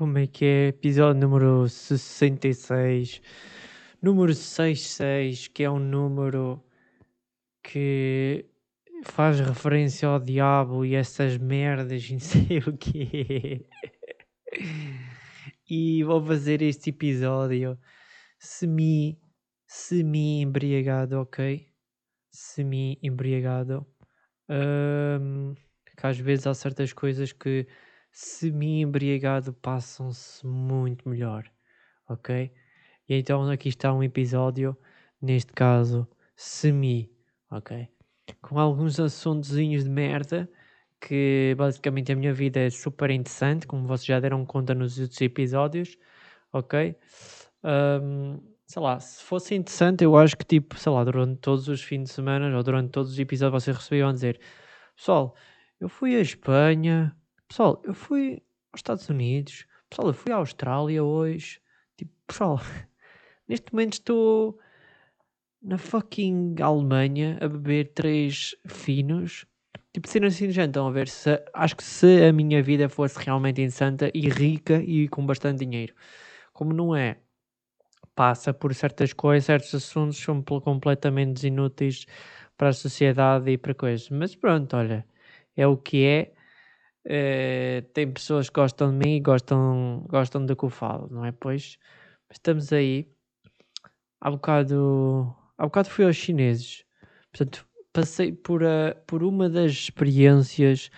Como é que é? Episódio número 66. Número 66, que é um número que faz referência ao diabo e essas merdas não sei o quê. E vou fazer este episódio semi, semi embriagado, ok? Semi embriagado. Um, que às vezes há certas coisas que semi-embriagado passam-se muito melhor, ok? E então aqui está um episódio, neste caso, semi, ok? Com alguns assuntozinhos de merda, que basicamente a minha vida é super interessante, como vocês já deram conta nos outros episódios, ok? Um, sei lá, se fosse interessante, eu acho que tipo, sei lá, durante todos os fins de semana ou durante todos os episódios vocês recebiam a dizer pessoal, eu fui à Espanha, Pessoal, eu fui aos Estados Unidos. Pessoal, eu fui à Austrália hoje. Tipo, pessoal, neste momento estou na fucking Alemanha a beber três finos. Tipo, sendo assim, já então a ver se acho que se a minha vida fosse realmente insanta e rica e com bastante dinheiro, como não é, passa por certas coisas, certos assuntos são completamente inúteis para a sociedade e para coisas. Mas pronto, olha, é o que é. Uh, tem pessoas que gostam de mim e gostam, gostam do que eu falo, não é? Pois estamos aí. Há bocado, há bocado fui aos chineses. Portanto, passei por, a, por uma das experiências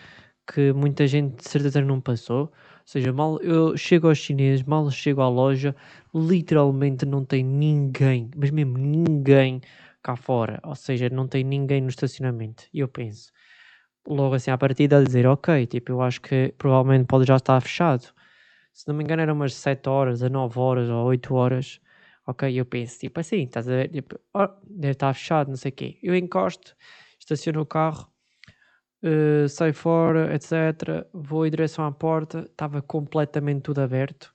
que muita gente de certeza não passou. Ou seja, mal eu chego aos chineses, mal chego à loja, literalmente não tem ninguém, mas mesmo ninguém cá fora. Ou seja, não tem ninguém no estacionamento. E eu penso, logo assim à partida a dizer, ok, tipo, eu acho que provavelmente pode já estar fechado. Se não me engano eram umas 7 horas, a 9 horas ou 8 horas. Ok, eu penso, tipo assim, estás a ver, tipo, oh, deve estar fechado, não sei o quê. Eu encosto, estaciono o carro, uh, saio fora, etc. Vou em direção à porta, estava completamente tudo aberto.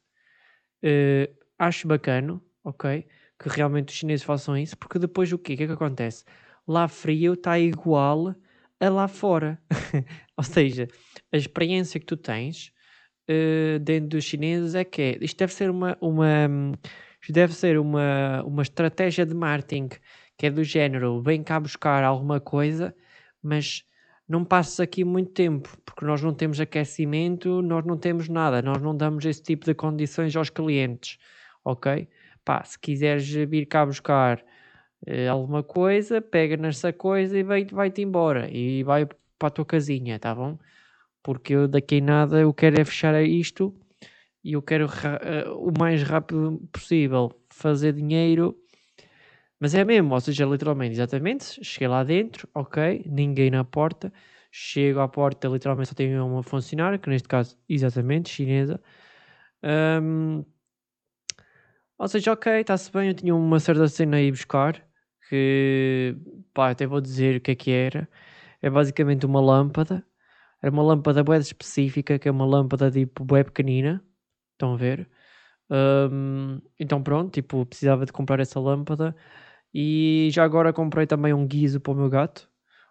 Uh, acho bacana, ok, que realmente os chineses façam isso, porque depois o quê? O que é que acontece? Lá frio está igual a lá fora. Ou seja, a experiência que tu tens uh, dentro dos chineses é que é, isto deve ser uma, uma deve ser uma, uma estratégia de marketing que é do género, vem cá buscar alguma coisa, mas não passes aqui muito tempo, porque nós não temos aquecimento, nós não temos nada, nós não damos esse tipo de condições aos clientes, ok? Pá, se quiseres vir cá buscar alguma coisa, pega nessa coisa e vai-te vai embora e vai para a tua casinha, tá bom? Porque eu daqui a nada eu quero é fechar isto e eu quero uh, o mais rápido possível fazer dinheiro. Mas é mesmo, ou seja, literalmente, exatamente, cheguei lá dentro, ok, ninguém na porta, chego à porta, literalmente só tenho uma funcionária, que neste caso, exatamente, chinesa. Um, ou seja, ok, está-se bem, eu tinha uma certa cena aí buscar, que pá, até vou dizer o que é que era. É basicamente uma lâmpada. Era uma lâmpada web específica, que é uma lâmpada tipo web pequenina. Estão a ver? Um, então pronto, tipo, precisava de comprar essa lâmpada. E já agora comprei também um guiso para o meu gato.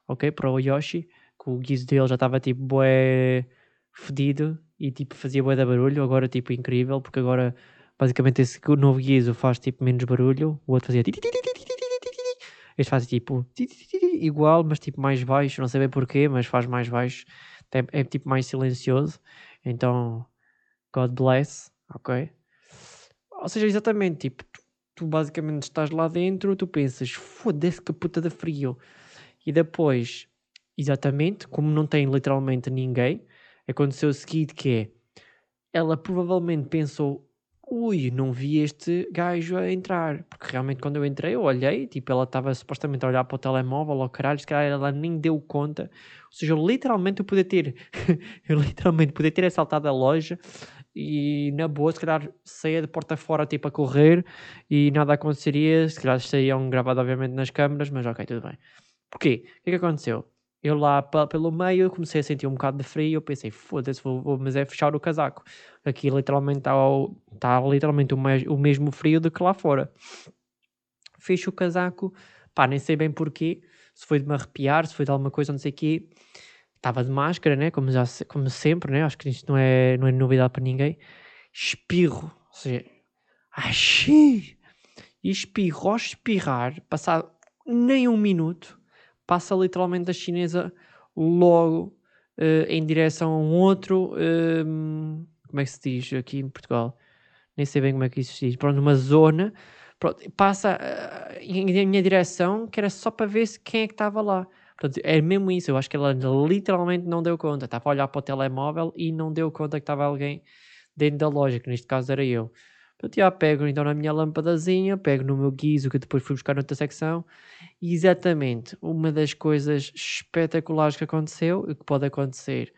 Ok? Para o Yoshi. Que o guiso dele já estava tipo bué fedido. E tipo fazia bué da barulho. Agora tipo incrível. Porque agora basicamente esse novo guiso faz tipo menos barulho. O outro fazia este faz tipo igual, mas tipo mais baixo, não sei bem porquê, mas faz mais baixo. É, é tipo mais silencioso. Então, God bless, ok? Ou seja, exatamente, tipo, tu, tu basicamente estás lá dentro, tu pensas, foda-se que puta de frio. E depois, exatamente, como não tem literalmente ninguém, aconteceu o seguinte que é, ela provavelmente pensou, ui, não vi este gajo a entrar. Porque realmente quando eu entrei, eu olhei, tipo, ela estava supostamente a olhar para o telemóvel, ou caralho, se calhar ela nem deu conta. Ou seja, eu literalmente podia ter, eu literalmente podia ter assaltado a loja e na boa, se calhar saía de porta fora, tipo, a correr e nada aconteceria. Se calhar saíam gravado, obviamente, nas câmaras, mas ok, tudo bem. Porquê? O que é que aconteceu? Eu lá pelo meio comecei a sentir um bocado de frio. Eu pensei, foda-se, vou, vou, mas é fechar o casaco. Aqui literalmente está tá literalmente o, mais, o mesmo frio do que lá fora. Fecho o casaco, pá, nem sei bem porquê. Se foi de me arrepiar, se foi de alguma coisa, não sei o quê. Estava de máscara, né? Como, já, como sempre, né? Acho que isto não é, não é novidade para ninguém. espirro, ou seja, achei, e espirro ao espirrar, passado nem um minuto, passa literalmente a chinesa logo uh, em direção a um outro, uh, como é que se diz aqui em Portugal? Nem sei bem como é que isso se diz, pronto, uma zona, pronto, passa uh, em, minha direção, que era só para ver se quem é que estava lá. Portanto, é mesmo isso, eu acho que ela literalmente não deu conta, estava a olhar para o telemóvel e não deu conta que estava alguém dentro da loja, que neste caso era eu. Portanto, já pego então na minha lâmpadazinha, pego no meu guiso que depois fui buscar noutra secção. E exatamente uma das coisas espetaculares que aconteceu e que pode acontecer.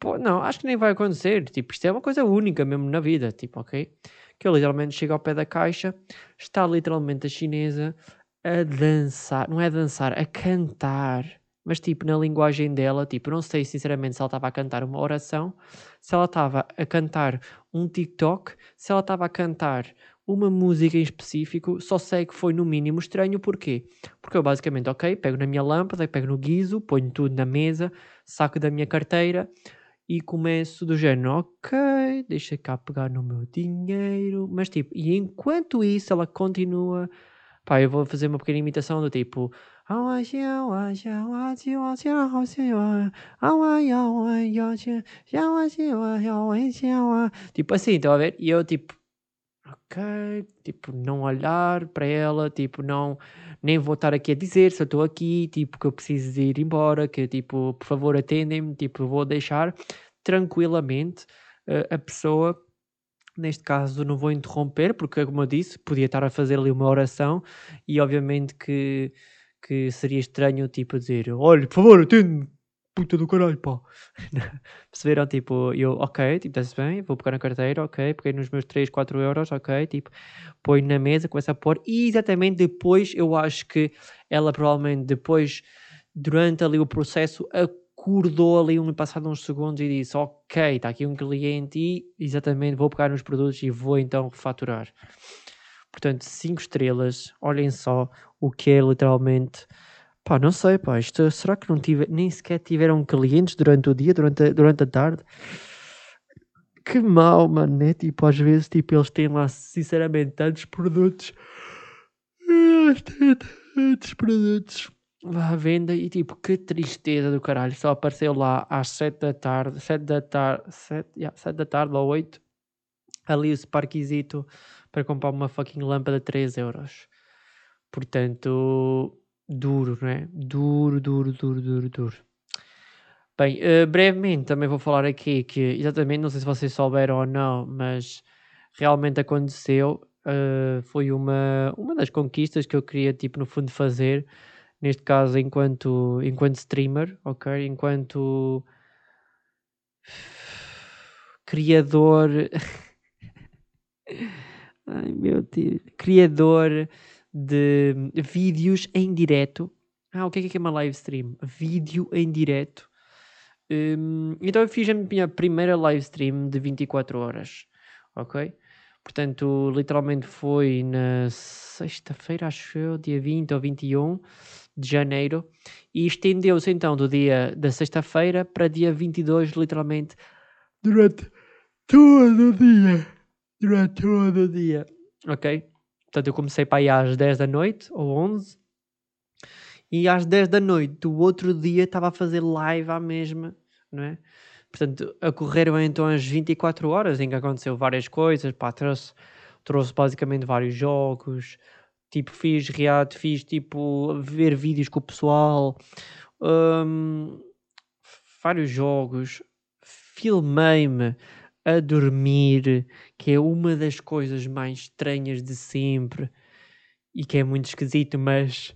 Pô, não, acho que nem vai acontecer. Tipo, isto é uma coisa única mesmo na vida. Tipo, ok? Que eu literalmente chego ao pé da caixa, está literalmente a chinesa a dançar, não é a dançar, a cantar mas tipo, na linguagem dela, tipo, não sei sinceramente se ela estava a cantar uma oração, se ela estava a cantar um TikTok, se ela estava a cantar uma música em específico, só sei que foi no mínimo estranho, porquê? Porque eu basicamente, ok, pego na minha lâmpada, pego no guiso, ponho tudo na mesa, saco da minha carteira e começo do género, ok, deixa cá pegar no meu dinheiro, mas tipo, e enquanto isso ela continua, pá, eu vou fazer uma pequena imitação do tipo, Tipo assim, estão a ver? E eu tipo, ok, tipo, não olhar para ela, tipo, não, nem vou estar aqui a dizer se eu estou aqui, tipo, que eu preciso ir embora, que tipo, por favor atendem-me, tipo, vou deixar tranquilamente uh, a pessoa neste caso não vou interromper, porque como eu disse, podia estar a fazer ali uma oração e obviamente que que seria estranho, tipo, dizer olha, por favor, atende puta do caralho, pá. Perceberam? Tipo, eu, ok, tipo, está-se bem, vou pegar na carteira, ok, peguei nos meus 3, 4 euros, ok, tipo, põe na mesa, começa a pôr, e exatamente depois, eu acho que ela provavelmente depois, durante ali o processo, acordou ali um passado uns segundos e disse, ok, está aqui um cliente e exatamente vou pegar nos produtos e vou então refaturar. Portanto, 5 estrelas, olhem só o que é literalmente. Pá, não sei, pá, isto, será que não tive, nem sequer tiveram clientes durante o dia, durante a, durante a tarde? Que mal, mano, né? Tipo, às vezes, tipo, eles têm lá, sinceramente, tantos produtos. Tantos produtos à venda e tipo, que tristeza do caralho. Só apareceu lá às 7 da tarde, 7 da tarde, 7, yeah, 7 da tarde ou 8, ali o Sparkizito para comprar uma fucking lâmpada de 3 euros. Portanto, duro, não é? Duro, duro, duro, duro, duro. Bem, uh, brevemente também vou falar aqui que, exatamente, não sei se vocês souberam ou não, mas realmente aconteceu. Uh, foi uma, uma das conquistas que eu queria, tipo, no fundo, fazer. Neste caso, enquanto, enquanto streamer, ok? Enquanto criador. Ai meu Deus. Criador de vídeos em direto. Ah, o que é que é uma live stream? Vídeo em direto. Um, então eu fiz a minha primeira live stream de 24 horas. Ok? Portanto, literalmente foi na sexta-feira, acho eu, dia 20 ou 21 de janeiro. E estendeu-se então do dia da sexta-feira para dia 22, literalmente, durante todo o dia durante todo o dia. Ok? Portanto, eu comecei para aí às 10 da noite ou 11 e às 10 da noite do outro dia estava a fazer live à mesma, não é? Portanto, ocorreram então as 24 horas em que aconteceu várias coisas, pá, trouxe, trouxe basicamente vários jogos, tipo, fiz react, fiz tipo, ver vídeos com o pessoal, um, vários jogos, filmei-me a dormir, que é uma das coisas mais estranhas de sempre e que é muito esquisito, mas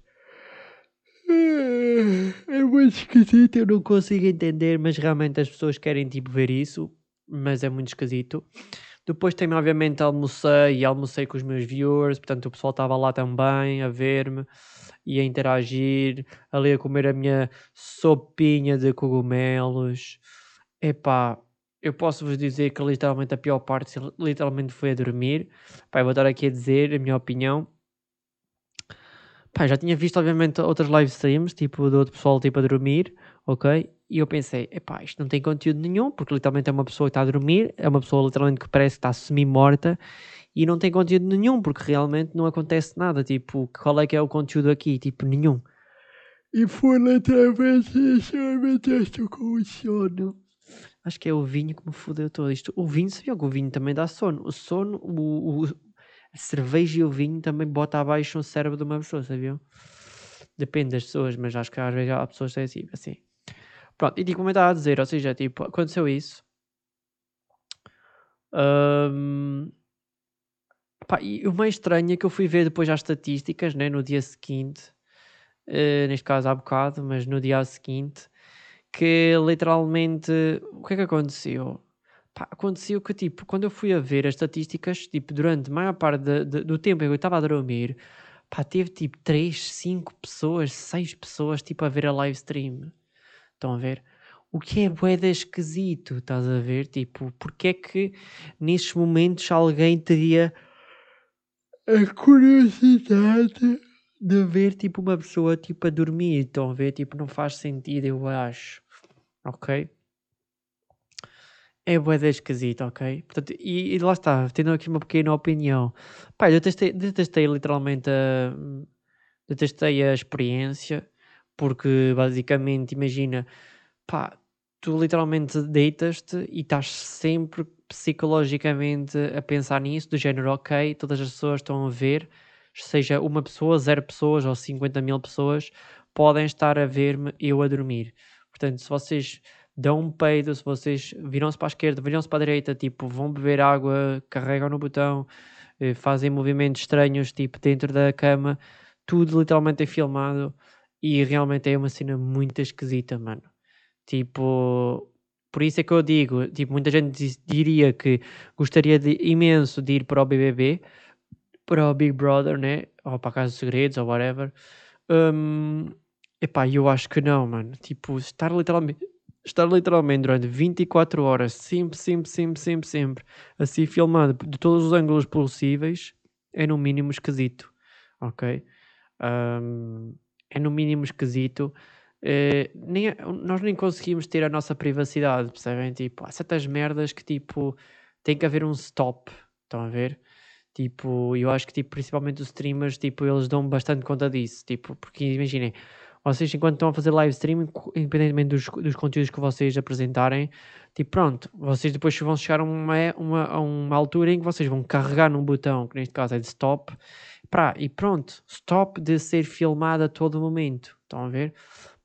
é muito esquisito, eu não consigo entender, mas realmente as pessoas querem tipo ver isso, mas é muito esquisito. Depois também, obviamente, almocei e almocei com os meus viewers, portanto o pessoal estava lá também a ver-me e a interagir, ali a comer a minha sopinha de cogumelos. Epá, eu posso vos dizer que literalmente a pior parte literalmente foi a dormir. Pá, vou estar aqui a dizer a minha opinião. Pá, já tinha visto obviamente outras live streams, tipo do outro pessoal tipo a dormir, ok? e eu pensei, epá, isto não tem conteúdo nenhum, porque literalmente é uma pessoa que está a dormir, é uma pessoa literalmente que parece que está semi-morta e não tem conteúdo nenhum, porque realmente não acontece nada. Tipo, qual é que é o conteúdo aqui? Tipo, nenhum. E foi literalmente realmente estou com sono. Acho que é o vinho que me fodeu todo isto. O vinho, sabia que o vinho também dá sono. O sono, o, o, a cerveja e o vinho também bota abaixo o cérebro de uma pessoa, sabiam? Depende das pessoas, mas acho que às vezes há pessoas que assim. assim. Pronto, e tipo, como eu estava a dizer, ou seja, tipo, aconteceu isso. Um, pá, e o mais estranho é que eu fui ver depois as estatísticas, né, no dia seguinte, uh, neste caso há bocado, mas no dia seguinte, que literalmente, o que é que aconteceu? Pá, aconteceu que, tipo, quando eu fui a ver as estatísticas, tipo, durante a maior parte de, de, do tempo em que eu estava a dormir, pá, teve tipo 3, 5 pessoas, 6 pessoas, tipo, a ver a live stream. Estão a ver? O que é boeda esquisito, estás a ver? Tipo, porque é que nesses momentos alguém teria a curiosidade de ver tipo uma pessoa tipo a dormir, estão a ver? Tipo, não faz sentido, eu acho. Ok? É boeda esquisito, ok? Portanto, e, e, lá está, tendo aqui uma pequena opinião. Pá, eu detestei, detestei literalmente a... Detestei a experiência porque basicamente, imagina, pá, tu literalmente deitas-te e estás sempre psicologicamente a pensar nisso, do género, ok, todas as pessoas estão a ver, seja uma pessoa, zero pessoas ou 50 mil pessoas, podem estar a ver-me eu a dormir. Portanto, se vocês dão um peido, se vocês viram-se para a esquerda, viram-se para a direita, tipo, vão beber água, carregam no botão, eh, fazem movimentos estranhos, tipo, dentro da cama, tudo literalmente é filmado e realmente é uma cena muito esquisita, mano. Tipo, por isso é que eu digo, tipo, muita gente diria que gostaria de, imenso de ir para o BBB, para o Big Brother, né? Ou para a Casa dos Segredos, ou whatever. Um, epá, eu acho que não, mano. Tipo, estar literalmente, estar literalmente durante 24 horas, sempre, sempre, sempre, sempre, sempre, assim filmado de todos os ângulos possíveis, é no mínimo esquisito, ok? Um, é no mínimo esquisito. Uh, nem, nós nem conseguimos ter a nossa privacidade, percebem? Tipo, há certas merdas que tipo tem que haver um stop, estão a ver? Tipo, eu acho que tipo, principalmente os streamers, tipo, eles dão bastante conta disso, tipo, porque imaginem, vocês enquanto estão a fazer live streaming, independentemente dos, dos conteúdos que vocês apresentarem, tipo, pronto, vocês depois vão chegar a uma, uma, a uma altura em que vocês vão carregar num botão, que neste caso é de stop, Pá, e pronto, stop de ser filmado a todo momento. Estão a ver?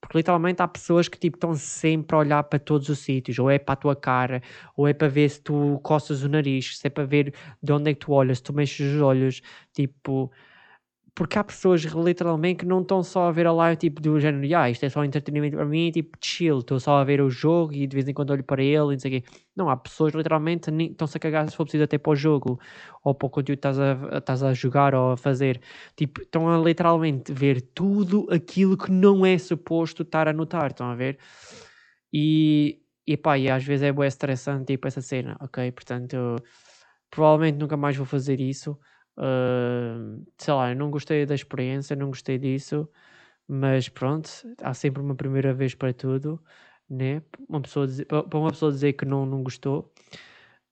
Porque literalmente há pessoas que tipo, estão sempre a olhar para todos os sítios, ou é para a tua cara, ou é para ver se tu coças o nariz, se é para ver de onde é que tu olhas, se tu mexes os olhos, tipo, porque há pessoas literalmente que não estão só a ver a live tipo do género, ah, isto é só entretenimento para mim, tipo chill, estou só a ver o jogo e de vez em quando olho para ele e não sei o quê. Não, há pessoas literalmente estão-se a cagar se for preciso até para o jogo ou para o conteúdo que estás a, estás a jogar ou a fazer. Tipo, estão a literalmente ver tudo aquilo que não é suposto estar a notar, estão a ver? E, e pá, e às vezes é bem estressante tipo essa cena, ok? Portanto, provavelmente nunca mais vou fazer isso. Uh, sei lá, eu não gostei da experiência, não gostei disso, mas pronto, há sempre uma primeira vez para tudo, né? Uma pessoa dizer, para uma pessoa dizer que não, não gostou.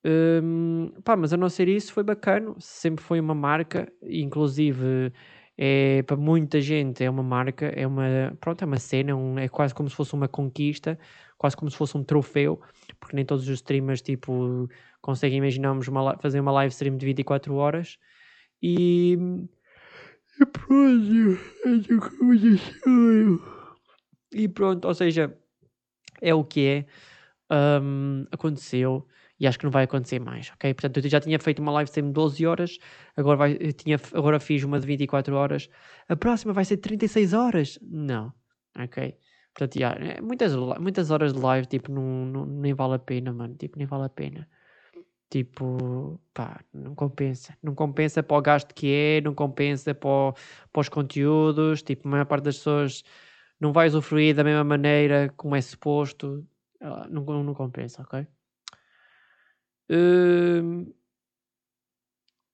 Um, pá, mas a não ser isso, foi bacana, sempre foi uma marca, inclusive é para muita gente é uma marca, é uma, pronto, é uma cena, é um, é quase como se fosse uma conquista, quase como se fosse um troféu, porque nem todos os streamers tipo conseguem imaginarmos uma, fazer uma live stream de 24 horas e. E pronto, e pronto, ou seja, é o que é. Um, aconteceu e acho que não vai acontecer mais, ok? Portanto, eu já tinha feito uma live de 12 horas, agora, vai, tinha, agora fiz uma de 24 horas, a próxima vai ser 36 horas? Não, ok? Portanto, já, é, muitas, muitas horas de live, tipo, não, não, nem vale a pena, mano, tipo, nem vale a pena. Tipo, pá, não compensa. Não compensa para o gasto que é, não compensa para, para os conteúdos. Tipo, a maior parte das pessoas não vai usufruir da mesma maneira como é suposto. Uh, não, não compensa, ok? Uh,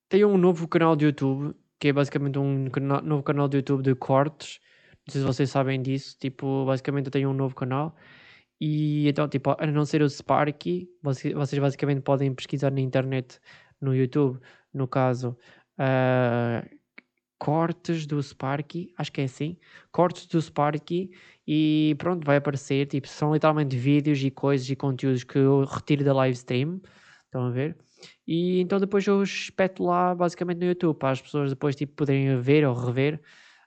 tem um novo canal de YouTube, que é basicamente um novo canal de YouTube de cortes. Não sei se vocês sabem disso. Tipo, basicamente eu tenho um novo canal E então, tipo, a não ser o Sparky, vocês, basicamente podem pesquisar na internet, no YouTube, no caso, uh, cortes do Sparky, acho que é assim, cortes do Sparky e pronto, vai aparecer, tipo, são literalmente vídeos e coisas e conteúdos que eu retiro da live stream, estão a ver? E então depois eu espeto lá basicamente no YouTube para as pessoas depois tipo poderem ver ou rever.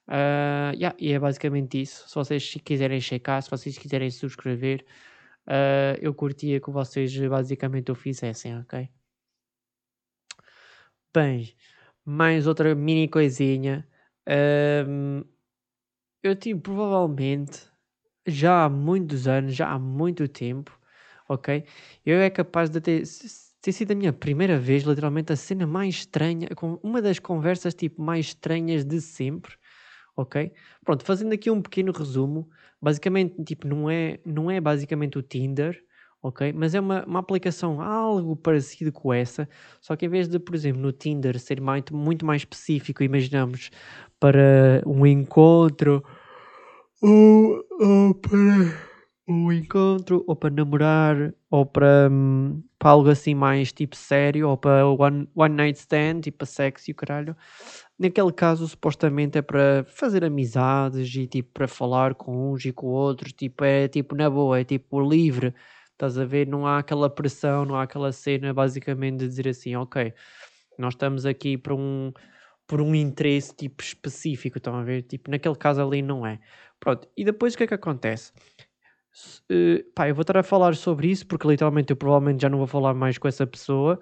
Uh, yeah, e é basicamente isso. Se vocês quiserem checar, se vocês quiserem subscrever, uh, eu curtia que vocês basicamente o fizessem, ok? Bem, mais outra mini coisinha. Eu tive provavelmente já há muitos anos, já há muito tempo, ok? Eu é capaz de ter, ter sido a minha primeira vez, literalmente, a cena mais estranha, uma das conversas tipo mais estranhas de sempre, ok? Pronto, fazendo aqui um pequeno resumo, basicamente, tipo, não é, não é basicamente o Tinder, ok? Mas é uma, uma aplicação algo parecido com essa, só que em vez de, por exemplo, no Tinder ser muito, muito mais específico, imaginamos, para um encontro ou, ou para um encontro, ou para namorar, ou para, hum, para algo assim mais tipo sério, ou para one, one night stand, tipo para sexo e o caralho. Naquele caso, supostamente é para fazer amizades e tipo para falar com uns e com outros, tipo, é tipo na boa, é tipo livre. Estás a ver? Não há aquela pressão, não há aquela cena basicamente de dizer assim, ok, nós estamos aqui para um, por um interesse tipo específico, estão a ver? Tipo, naquele caso ali não é. Pronto, e depois o que é que acontece? Uh, pá, eu vou estar a falar sobre isso porque literalmente eu provavelmente já não vou falar mais com essa pessoa.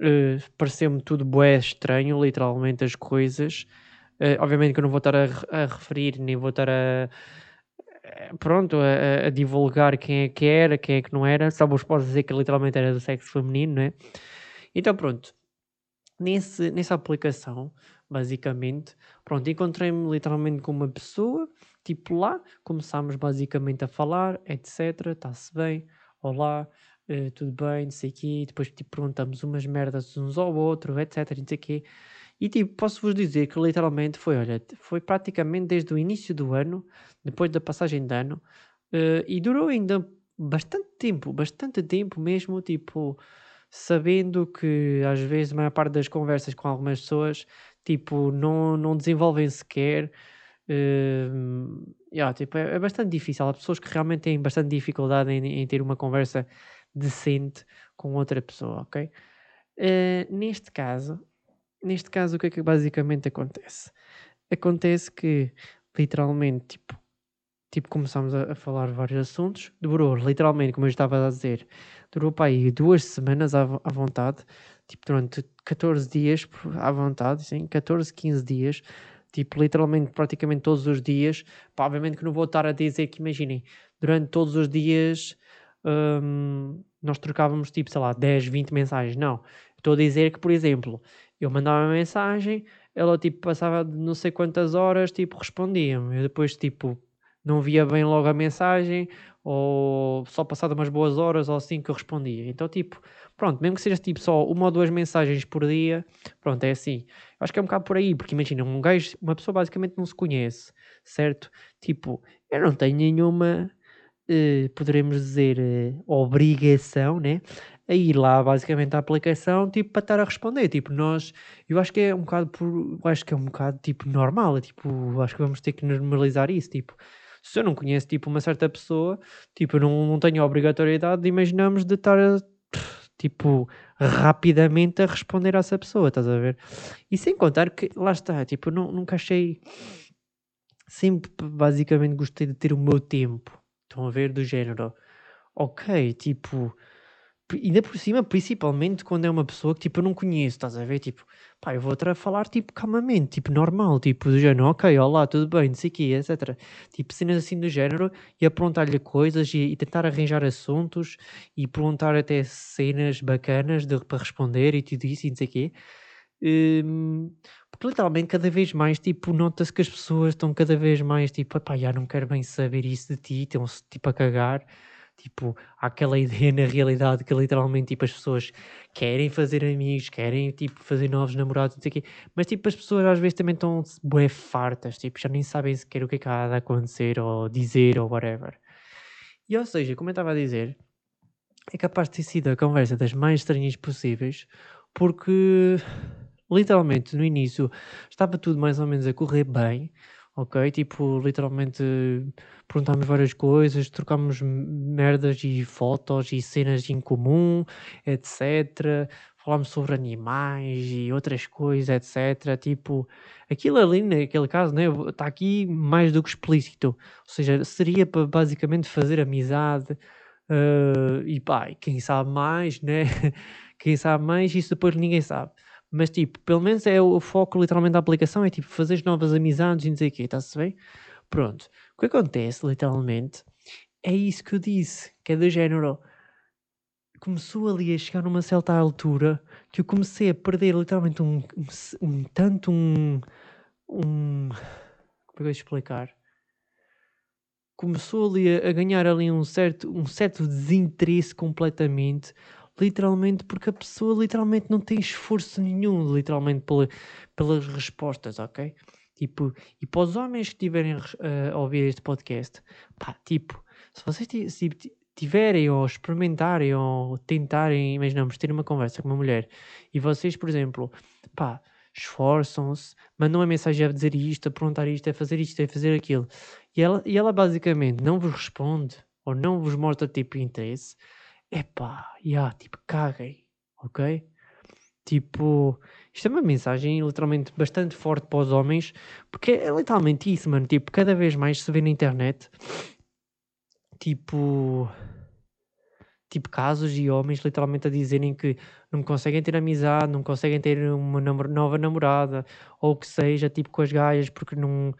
Uh, Pareceu-me tudo bué estranho, literalmente, as coisas. Uh, obviamente que eu não vou estar a, a referir, nem vou estar a. Pronto, a, a, divulgar quem é que era, quem é que não era. Só vos posso dizer que literalmente era do sexo feminino, né? Então, pronto. Nesse, nessa aplicação, basicamente, pronto, encontrei-me literalmente com uma pessoa Tipo lá, começámos basicamente a falar, etc. Está-se bem, olá, uh, tudo bem, não sei o quê. Depois tipo, perguntamos umas merdas uns ao outro, etc. Não sei quê. E tipo, posso-vos dizer que literalmente foi, olha, foi praticamente desde o início do ano, depois da passagem de ano, uh, e durou ainda bastante tempo, bastante tempo mesmo, tipo, sabendo que às vezes a maior parte das conversas com algumas pessoas, tipo, não, não desenvolvem sequer Uh, yeah, tipo, é, é, bastante difícil. Há pessoas que realmente têm bastante dificuldade em, em ter uma conversa decente com outra pessoa, ok? Uh, neste caso, neste caso, o que é que basicamente acontece? Acontece que, literalmente, tipo, tipo começamos a, a falar vários assuntos, demorou, literalmente, como eu estava a dizer, durou para aí duas semanas à, à vontade, tipo, durante 14 dias à vontade, sim, 14, 15 dias, tipo, literalmente, praticamente todos os dias. Pá, obviamente que não vou estar a dizer que, imaginem, durante todos os dias um, nós trocávamos, tipo, sei lá, 10, 20 mensagens. Não. Estou a dizer que, por exemplo, eu mandava uma mensagem, ela, tipo, passava não sei quantas horas, tipo, respondia-me. Eu depois, tipo, não via bem logo a mensagem, ou só passado umas boas horas ou assim que eu respondia. Então, tipo, pronto, mesmo que seja tipo só uma ou duas mensagens por dia, pronto, é assim. Acho que é um bocado por aí, porque imagina, um gajo, uma pessoa basicamente não se conhece, certo? Tipo, eu não tenho nenhuma, uh, poderemos dizer, uh, obrigação, né? A ir lá basicamente à aplicação, tipo, para estar a responder. Tipo, nós, eu acho que é um bocado por, eu acho que é um bocado tipo normal, é, tipo, acho que vamos ter que normalizar isso, tipo se eu não conheço tipo uma certa pessoa, tipo, não, não tenho a obrigatoriedade de imaginarmos de estar tipo rapidamente a responder a essa pessoa, estás a ver? E sem contar que lá está, tipo, não, nunca achei sempre basicamente gostei de ter o meu tempo. Estão a ver do género. Ok, tipo, ainda por cima, principalmente quando é uma pessoa que tipo eu não conheço, estás a ver? Tipo, pá, eu vou falar tipo calmamente, tipo normal, tipo do género, ok, olá, tudo bem, não sei o quê, etc. Tipo, cenas assim do género e a perguntar-lhe coisas e, e, tentar arranjar assuntos e perguntar até cenas bacanas de, para responder e tudo isso e não sei o quê. Um, porque literalmente cada vez mais tipo nota-se que as pessoas estão cada vez mais tipo, pá, já não quero bem saber isso de ti, estão-se tipo a cagar Tipo, há aquela ideia na realidade que literalmente tipo, as pessoas querem fazer amigos, querem tipo, fazer novos namorados, não sei o quê, mas tipo, as pessoas às vezes também estão bué fartas, tipo, já nem sabem sequer o que é que há de acontecer ou dizer ou whatever. E ou seja, como eu estava a dizer, é capaz de ter sido a conversa das mais estranhas possíveis, porque literalmente no início estava tudo mais ou menos a correr bem, ok? Tipo, literalmente perguntámos várias coisas, trocámos merdas e fotos e cenas em comum, etc. Falámos sobre animais e outras coisas, etc. Tipo, aquilo ali, naquele caso, né, está aqui mais do que explícito. Ou seja, seria para basicamente fazer amizade. Uh, e pá, quem sabe mais, né? quem sabe mais, isso depois ninguém sabe. Mas tipo, pelo menos é o foco literalmente da aplicação, é tipo fazer novas amizades e não sei o quê, está-se bem? Pronto. O que acontece, literalmente, é isso que eu disse, que é do género. Começou ali a chegar numa certa altura que eu comecei a perder literalmente um, um, um tanto um, um. Como é que eu vou explicar? Começou ali a, a ganhar ali um certo, um certo desinteresse completamente literalmente porque a pessoa literalmente não tem esforço nenhum, literalmente pela, pelas respostas, ok? Tipo, e para os homens que estiverem uh, a ouvir este podcast, pá, tipo, se vocês se tiverem ou experimentarem ou tentarem, imaginamos, ter uma conversa com uma mulher e vocês, por exemplo, pá, esforçam-se, mandam uma mensagem a dizer isto, a perguntar isto, a fazer isto, a fazer aquilo, e ela, e ela basicamente não vos responde ou não vos mostra tipo interesse, epá, yeah, tipo, caguem, ok? Tipo, isto é uma mensagem literalmente bastante forte para os homens, porque é literalmente isso, mano. Tipo, cada vez mais se vê na internet, tipo, tipo casos de homens literalmente a dizerem que não conseguem ter amizade, não conseguem ter uma nova namorada, ou que seja, tipo com as gaias, porque não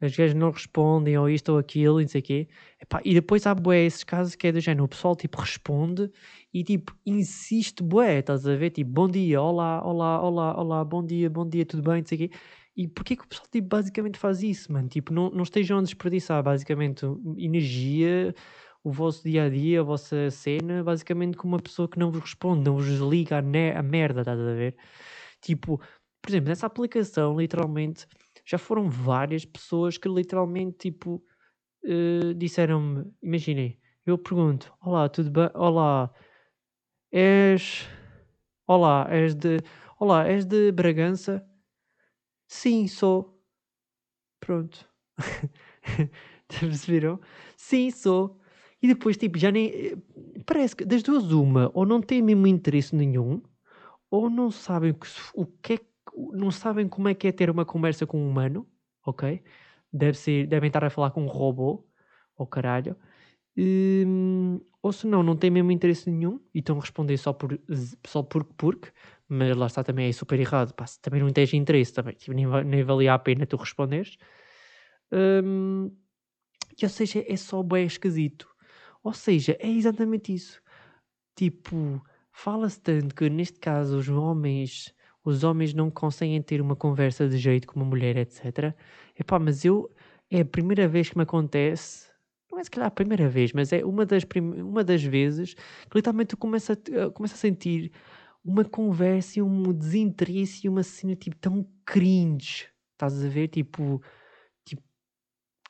as gajas não respondem ou isto ou aquilo e não sei o quê. Epá, e depois há bué esses casos que é do género, o pessoal tipo responde e tipo insiste bué, estás a ver? Tipo, bom dia, olá, olá, olá, olá, bom dia, bom dia, tudo bem, não sei o quê. E porquê que o pessoal tipo, basicamente faz isso, mano? Tipo, não, não estejam a desperdiçar basicamente energia, o vosso dia a dia, a vossa cena, basicamente com uma pessoa que não vos responde, não vos liga a, a merda, estás a ver? Tipo, por exemplo, nessa aplicação, literalmente já foram várias pessoas que literalmente, tipo, uh, disseram-me, imaginem, eu pergunto, olá, tudo bem? Olá, és... Olá, és de... Olá, és de Bragança? Sim, sou. Pronto. Perceberam? Sim, sou. E depois, tipo, já nem. Eh, parece que das duas, uma, ou não têm mesmo interesse nenhum, ou não sabem o que é não sabem como é que é ter uma conversa com um humano, ok? Deve ser, devem estar a falar com um robô, ou oh caralho. Um, ou se não, não têm mesmo interesse nenhum e estão a responder só por só porque porque, mas lá está também é super errado. Pá, também não tens interesse, também tipo, nem, nem valia a pena tu responderes. Um, e, ou seja, é só bem esquisito. Ou seja, é exatamente isso. Tipo, fala-se tanto que neste caso os homens os homens não conseguem ter uma conversa de jeito com uma mulher, etc. Epá, mas eu, é a primeira vez que me acontece, não é se calhar a primeira vez, mas é uma das, uma das vezes que literalmente eu começo a, uh, começo a sentir uma conversa e um desinteresse e uma cena tipo tão cringe. Estás a ver? Tipo, tipo,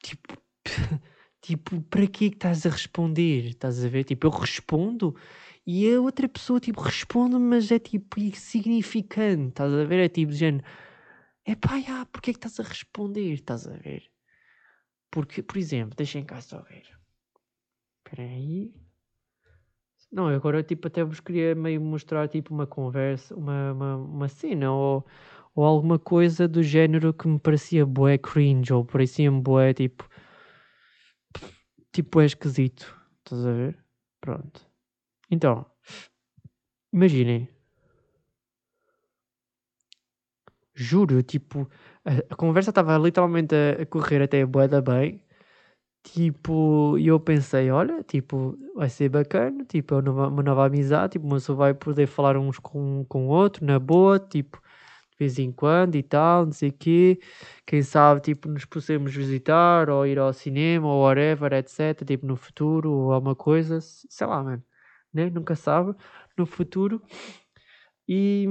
tipo, tipo, para que que estás a responder? Estás a ver? Tipo, eu respondo e a outra pessoa, tipo, responde mas é tipo insignificante, estás a ver? É tipo, género, é pá, ah, porque é que estás a responder? Estás a ver? Porque, por exemplo, deixem cá só ver. Espera aí. Não, agora tipo até vos queria meio mostrar tipo uma conversa, uma, uma, uma cena ou, ou alguma coisa do género que me parecia bué cringe ou parecia-me bué tipo tipo é esquisito. Estás a ver? Pronto. Então, imaginem. Juro, tipo, a, a conversa estava literalmente a, a, correr até a boeda bem. Tipo, e eu pensei, olha, tipo, vai ser bacana, tipo, é uma nova, uma nova amizade, tipo, uma pessoa vai poder falar uns com, o outro, na boa, tipo, de vez em quando e tal, não sei o quê. Quem sabe, tipo, nos possamos visitar, ou ir ao cinema, ou whatever, etc, tipo, no futuro, ou alguma coisa, sei lá, mano né? nunca sabe, no futuro. E,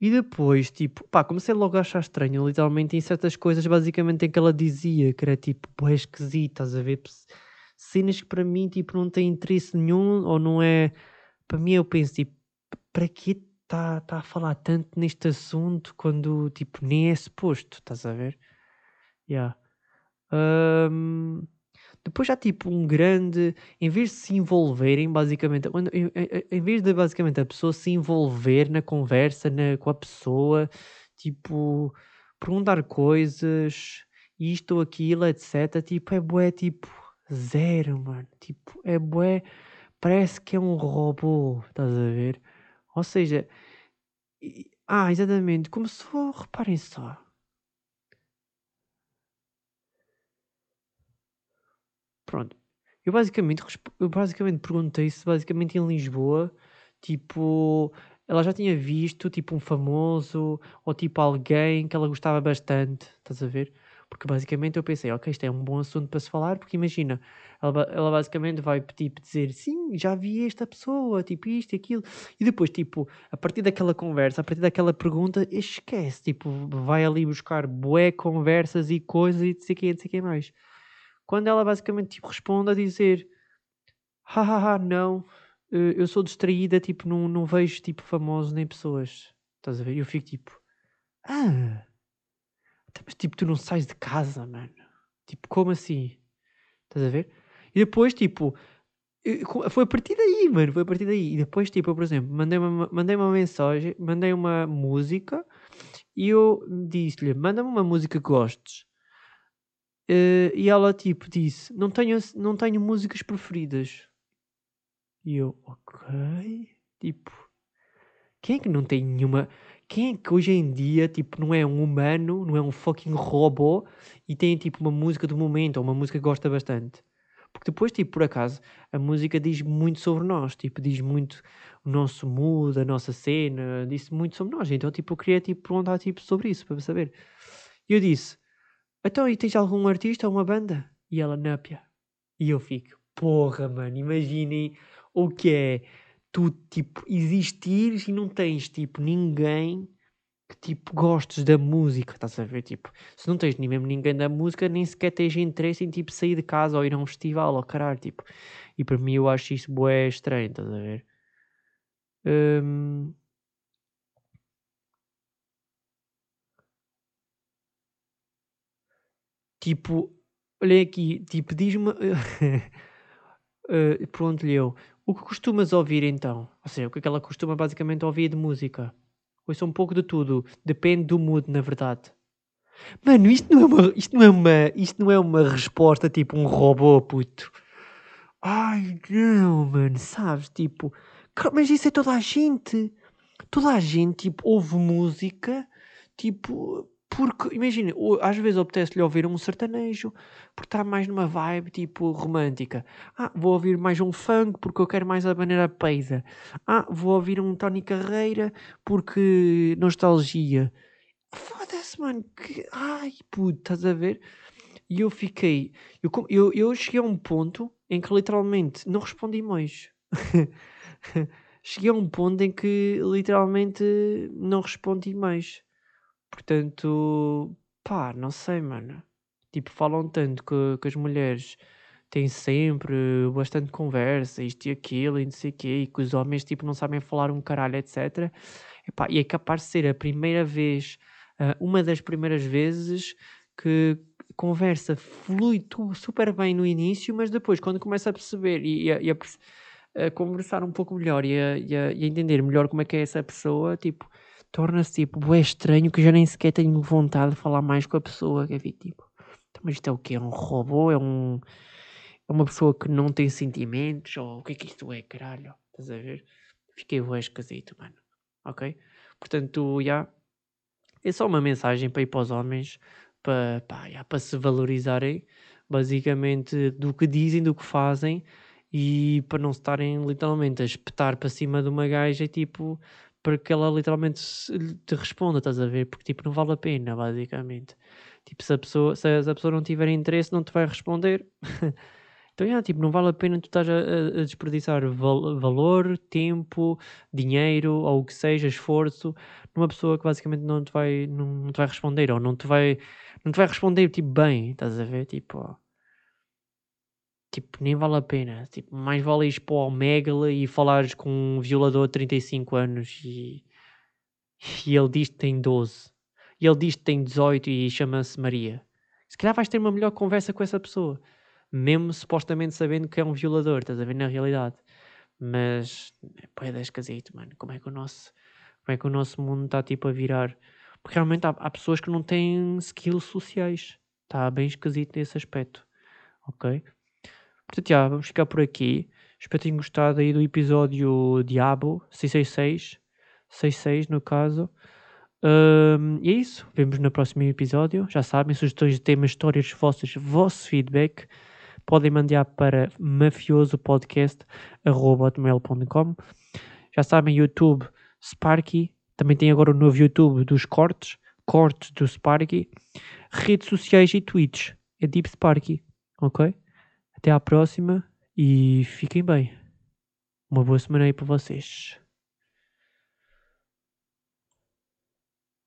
e depois, tipo, pá, comecei logo a achar estranho, literalmente, em certas coisas, basicamente, em que ela dizia que era tipo, boé esquisito, estás a ver? cenas que para mim, tipo, não têm interesse nenhum, ou não é. Para mim, eu penso, tipo, para que está tá a falar tanto neste assunto quando, tipo, nem é suposto, estás a ver? Yeah. Um, depois há tipo um grande. Em vez de se envolverem, basicamente. Em, em, em vez de basicamente a pessoa se envolver na conversa na, com a pessoa, tipo, perguntar coisas, isto aquilo, etc. Tipo, é bué, tipo, zero, mano. Tipo, é bué. Parece que é um robô, estás a ver? Ou seja. Ah, exatamente. Começou, reparem só. Pronto. Eu basicamente, eu basicamente perguntei se basicamente em Lisboa, tipo, ela já tinha visto tipo um famoso ou tipo alguém que ela gostava bastante, estás a ver? Porque basicamente eu pensei, ok, isto é um bom assunto para se falar, porque imagina, ela, ela basicamente vai tipo, dizer, sim, já vi esta pessoa, tipo isto e aquilo, e depois, tipo, a partir daquela conversa, a partir daquela pergunta, esquece, tipo, vai ali buscar bué conversas e coisas e não sei o que, não sei o que mais. Quando ela basicamente tipo, responde a dizer hahaha, não, eh, eu sou distraída, tipo, não, não vejo tipo famosos nem pessoas. Estás a ver? Eu fico tipo, ah, mas tipo, tu não sais de casa, mano. Tipo, como assim? Estás a ver? E depois, tipo, foi a partir daí, mano, foi a partir daí. E depois, tipo, eu, por exemplo, mandei uma, mandei uma mensagem, mandei uma música e eu disse-lhe, manda-me uma música que gostes. Uh, e ela tipo disse: não tenho, não tenho músicas preferidas. E eu, ok. Tipo, quem é que não tem nenhuma. Quem é que hoje em dia, tipo, não é um humano, não é um fucking robô e tem tipo uma música do momento ou uma música que gosta bastante? Porque depois, tipo, por acaso, a música diz muito sobre nós, tipo, diz muito o nosso mood, a nossa cena, diz muito sobre nós. Então, tipo, eu queria, tipo, perguntar, tipo, sobre isso, para saber. E eu disse, então, e tens algum artista ou uma banda? E ela, Nápia. E eu fico, porra, mano, imaginem o que é tu, tipo, existires e não tens, tipo, ninguém que, tipo, gostes da música, estás a ver? Tipo, se não tens nem mesmo ninguém da música, nem sequer tens interesse em, tipo, sair de casa ou ir a um festival ou caralho, tipo. E para mim eu acho isso bué estranho, estás a ver? Um, Tipo, olha aqui, tipo, diz-me. uh, Pergunto-lhe eu, o que costumas ouvir então? Ou seja, o que é que ela costuma basicamente ouvir de música? Ouço um pouco de tudo, depende do mood, na verdade. Mano, isto não é uma, isto não é uma, isto não é uma resposta tipo um robô, puto. Ai, não, mano, sabes? Tipo, mas isso é toda a gente. Toda a gente, tipo, ouve música, tipo, porque, imagina, às vezes apetece-lhe ouvir um sertanejo, porque está mais numa vibe tipo romântica. Ah, vou ouvir mais um funk porque eu quero mais a maneira peida. Ah, vou ouvir um Tony Carreira porque nostalgia. Foda-se, mano. Que... Ai, puto, estás a ver? E eu fiquei. Eu, eu, eu cheguei a um ponto em que literalmente não respondi mais. cheguei a um ponto em que literalmente não respondi mais. Portanto, pá, não sei, mano. Tipo, falam tanto que, que as mulheres têm sempre bastante conversa, isto e aquilo, e não sei o quê, e que os homens, tipo, não sabem falar um caralho, etc. Epá, e é capaz de ser a primeira vez, uh, uma das primeiras vezes que conversa flui super bem no início, mas depois, quando começa a perceber e, a, e a, a conversar um pouco melhor e a, e a, entender melhor como é que é essa pessoa, tipo, torna-se tipo, é estranho que já nem sequer tenho vontade de falar mais com a pessoa. Que é tipo, então, mas isto é o quê? É um robô? É um. É uma pessoa que não tem sentimentos? Ou o que é que isto é, caralho? Estás a ver? Fiquei bué esquisito, mano. Ok? Portanto, já. É só uma mensagem para ir para os homens para, pá, já, para se valorizarem basicamente do que dizem, do que fazem e para não estarem literalmente a espetar para cima de uma gaja tipo para que ela literalmente te responda, estás a ver? Porque tipo, não vale a pena, basicamente. Tipo, se a pessoa, se a pessoa não tiver interesse, não te vai responder. então, yeah, tipo, não vale a pena tu estás a, a desperdiçar val valor, tempo, dinheiro ou o que seja, esforço numa pessoa que basicamente não te vai, não, te vai responder ou não te vai, não te vai responder tipo bem, estás a ver? Tipo, Tipo, nem vale a pena. Tipo, mais vale ir para o Omegle e falares com um violador de 35 anos e, e ele diz que tem 12. E ele diz que tem 18 e chama-se Maria. Se calhar vais ter uma melhor conversa com essa pessoa. Mesmo supostamente sabendo que é um violador, estás a ver na realidade. Mas, pô, é esquisito, mano. Como é que o nosso, como é que o nosso mundo está tipo a virar? Porque realmente há, há pessoas que não têm skills sociais. Está bem esquisito nesse aspecto. Ok? Portanto, já, vamos ficar por aqui. Espero que tenham gostado aí do episódio Diabo 666. 66 no caso. Um, e é isso. Vemos no próximo episódio. Já sabem, sugestões de temas, histórias vossas, vosso feedback. Podem mandar para mafiosopodcast.com. Já sabem, YouTube, Sparky. Também tem agora o novo YouTube dos cortes. Cortes do Sparky. Redes sociais e tweets. É Deep Sparky. Ok? Até à próxima e fiquem bem. Uma boa semana aí para vocês.